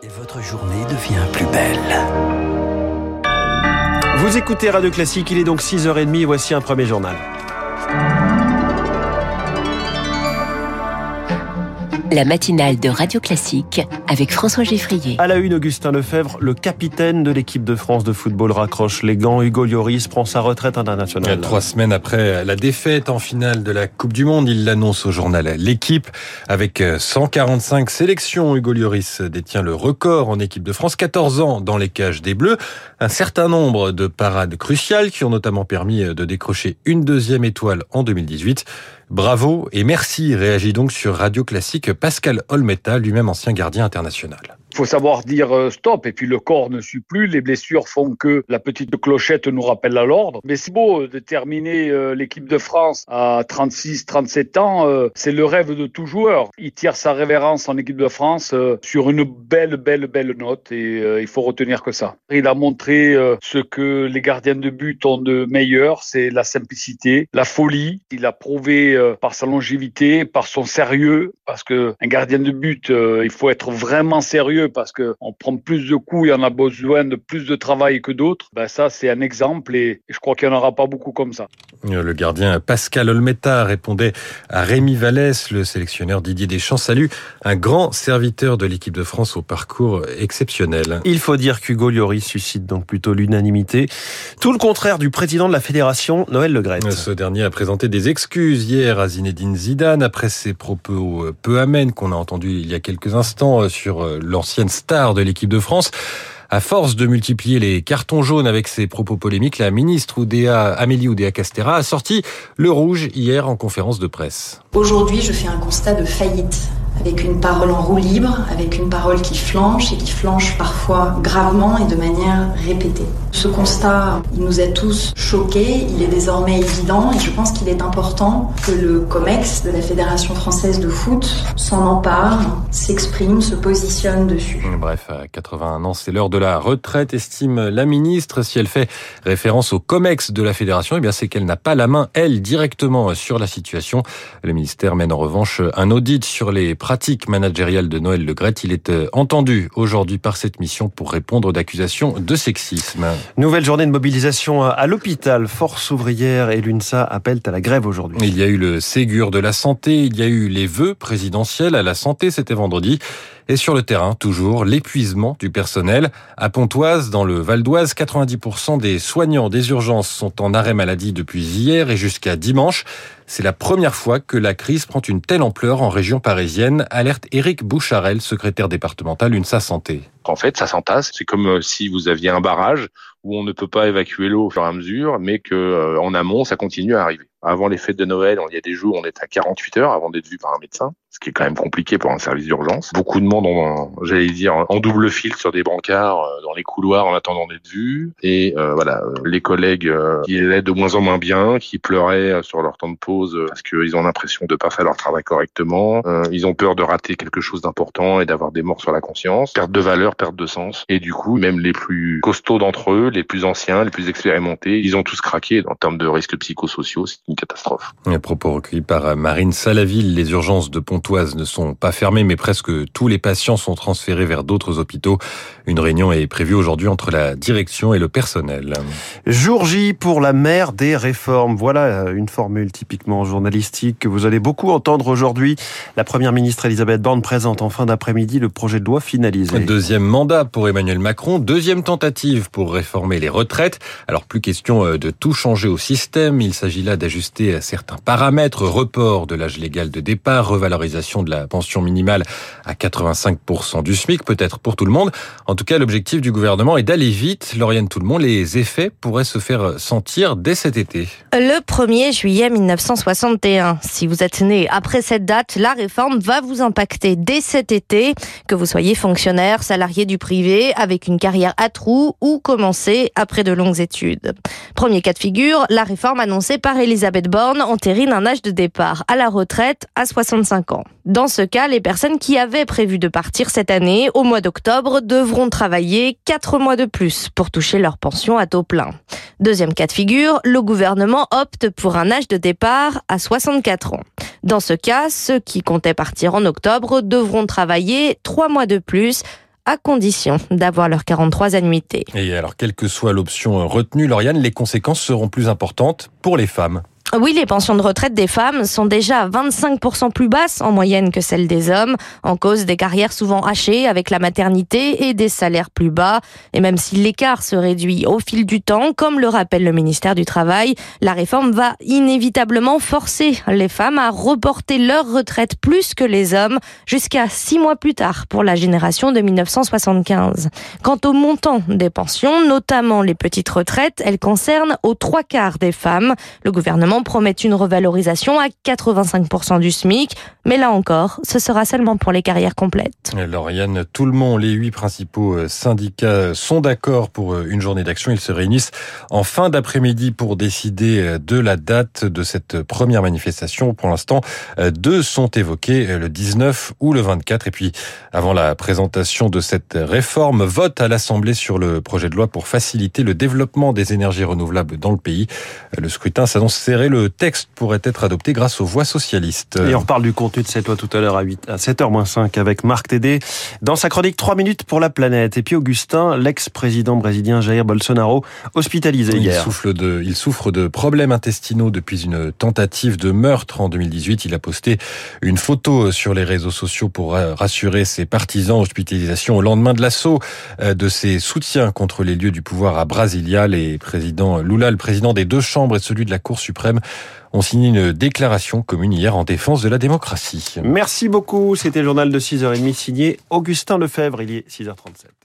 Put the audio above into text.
Et votre journée devient plus belle. Vous écoutez Radio Classique, il est donc 6h30 et voici un premier journal. La matinale de Radio Classique avec François Geffrier. À la une, Augustin Lefebvre, le capitaine de l'équipe de France de football raccroche les gants. Hugo Lloris prend sa retraite internationale. Trois semaines après la défaite en finale de la Coupe du Monde, il l'annonce au journal L'équipe. Avec 145 sélections, Hugo Lloris détient le record en équipe de France. 14 ans dans les cages des Bleus. Un certain nombre de parades cruciales qui ont notamment permis de décrocher une deuxième étoile en 2018. Bravo et merci, réagit donc sur Radio Classique Pascal Olmeta, lui-même ancien gardien international. Faut savoir dire euh, stop et puis le corps ne suit plus. Les blessures font que la petite clochette nous rappelle à l'ordre. Mais c'est beau de terminer euh, l'équipe de France à 36, 37 ans. Euh, c'est le rêve de tout joueur. Il tire sa révérence en équipe de France sur une belle, belle, belle note et il faut retenir que ça. Il a montré ce que les gardiens de but ont de meilleur, c'est la simplicité, la folie. Il a prouvé par sa longévité, par son sérieux, parce que un gardien de but, il faut être vraiment sérieux parce qu'on prend plus de coups et on a besoin de plus de travail que d'autres. Ben ça, c'est un exemple et je crois qu'il n'y en aura pas beaucoup comme ça. Le gardien Pascal Olmeta répondait à Rémi Vallès, le sélectionneur Didier Deschamps. Salut, un grand serviteur de l'équipe de France au parcours exceptionnel. Il faut dire qu'Hugo Lloris suscite donc plutôt l'unanimité. Tout le contraire du président de la fédération, Noël Legrette. Ce dernier a présenté des excuses hier à Zinedine Zidane après ses propos peu amènes qu'on a entendus il y a quelques instants sur l'ancien star de l'équipe de France. À force de multiplier les cartons jaunes avec ses propos polémiques, la ministre Oudéa, Amélie Oudéa-Castera a sorti le rouge hier en conférence de presse. Aujourd'hui, je fais un constat de faillite avec une parole en roue libre, avec une parole qui flanche et qui flanche parfois gravement et de manière répétée. Ce constat, il nous a tous choqués, il est désormais évident et je pense qu'il est important que le COMEX de la Fédération française de foot s'en empare, s'exprime, se positionne dessus. Bref, à 81 ans, c'est l'heure de la retraite, estime la ministre. Si elle fait référence au COMEX de la Fédération, eh c'est qu'elle n'a pas la main, elle, directement sur la situation. Le ministère mène en revanche un audit sur les pratique managériale de Noël Le Gret. Il est euh, entendu aujourd'hui par cette mission pour répondre d'accusations de sexisme. Nouvelle journée de mobilisation à l'hôpital. Force ouvrière et l'UNSA appellent à la grève aujourd'hui. Il y a eu le Ségur de la santé, il y a eu les vœux présidentiels à la santé, c'était vendredi. Et sur le terrain, toujours, l'épuisement du personnel. À Pontoise, dans le Val d'Oise, 90% des soignants des urgences sont en arrêt maladie depuis hier et jusqu'à dimanche. C'est la première fois que la crise prend une telle ampleur en région parisienne, alerte Éric Boucharel, secrétaire départemental UNSA Santé. En fait, ça s'entasse. C'est comme euh, si vous aviez un barrage où on ne peut pas évacuer l'eau au fur et à mesure, mais que euh, en amont, ça continue à arriver. Avant les fêtes de Noël, il y a des jours, on est à 48 heures avant d'être vu par un médecin, ce qui est quand même compliqué pour un service d'urgence. Beaucoup de monde, ont, j'allais dire, en double fil sur des brancards euh, dans les couloirs en attendant d'être vus. Et euh, voilà, les collègues qui allaient de moins en moins bien, qui pleuraient sur leur temps de pause parce qu'ils ont l'impression de pas faire leur travail correctement. ils ont peur de rater quelque chose d'important et d'avoir des morts sur la conscience. Perte de valeur, perte de sens. Et du coup, même les plus costauds d'entre eux, les plus anciens, les plus expérimentés, ils ont tous craqué en termes de risques psychosociaux. C'est une catastrophe. Un propos recueillis par Marine Salaville. Les urgences de Pontoise ne sont pas fermées, mais presque tous les patients sont transférés vers d'autres hôpitaux. Une réunion est prévue aujourd'hui entre la direction et le personnel. Jour J pour la mère des réformes. Voilà une formule typiquement journalistique que vous allez beaucoup entendre aujourd'hui. La première ministre Elisabeth Borne présente en fin d'après-midi le projet de loi finalisé. Deuxième mandat pour Emmanuel Macron, deuxième tentative pour réformer les retraites. Alors plus question euh, de tout changer au système, il s'agit là d'ajuster certains paramètres, report de l'âge légal de départ, revalorisation de la pension minimale à 85% du SMIC, peut-être pour tout le monde. En tout cas, l'objectif du gouvernement est d'aller vite. Lauriane monde, les effets pourraient se faire sentir dès cet été. Le 1er juillet 1961. Si vous êtes né après cette date, la réforme va vous impacter dès cet été, que vous soyez fonctionnaire, salarié du privé, avec une carrière à trous ou commencer après de longues études. Premier cas de figure, la réforme annoncée par Elisabeth Borne entérine un âge de départ à la retraite à 65 ans. Dans ce cas, les personnes qui avaient prévu de partir cette année, au mois d'octobre, devront travailler 4 mois de plus pour toucher leur pension à taux plein. Deuxième cas de figure, le gouvernement opte pour un âge de départ à 64 ans. Dans ce cas, ceux qui comptaient partir en octobre devront travailler 3 mois de plus à condition d'avoir leurs 43 annuités. Et alors, quelle que soit l'option retenue, Lauriane, les conséquences seront plus importantes pour les femmes. Oui, les pensions de retraite des femmes sont déjà 25% plus basses en moyenne que celles des hommes, en cause des carrières souvent hachées avec la maternité et des salaires plus bas. Et même si l'écart se réduit au fil du temps, comme le rappelle le ministère du Travail, la réforme va inévitablement forcer les femmes à reporter leur retraite plus que les hommes jusqu'à six mois plus tard pour la génération de 1975. Quant au montant des pensions, notamment les petites retraites, elles concernent aux trois quarts des femmes. Le gouvernement promet une revalorisation à 85% du SMIC, mais là encore, ce sera seulement pour les carrières complètes. Lauriane monde, les huit principaux euh, syndicats sont d'accord pour euh, une journée d'action. Ils se réunissent en fin d'après-midi pour décider euh, de la date de cette première manifestation. Pour l'instant, deux sont évoqués, le 19 ou le 24. Et puis, avant la présentation de cette réforme, vote à l'Assemblée sur le projet de loi pour faciliter le développement des énergies renouvelables dans le pays. Le scrutin s'annonce serré le texte pourrait être adopté grâce aux voix socialistes. Et on reparle du contenu de cette loi tout à l'heure à, 8, à 7h-5 avec Marc Tédé. Dans sa chronique 3 minutes pour la planète. Et puis Augustin, l'ex-président brésilien Jair Bolsonaro, hospitalisé il hier. Souffle de, il souffre de problèmes intestinaux depuis une tentative de meurtre en 2018. Il a posté une photo sur les réseaux sociaux pour rassurer ses partisans. Hospitalisation au lendemain de l'assaut euh, de ses soutiens contre les lieux du pouvoir à Brasilia. Les présidents Lula, le président des deux chambres et celui de la Cour suprême ont signé une déclaration commune hier en défense de la démocratie. Merci beaucoup. C'était le journal de 6h30 signé Augustin Lefebvre. Il est 6h37.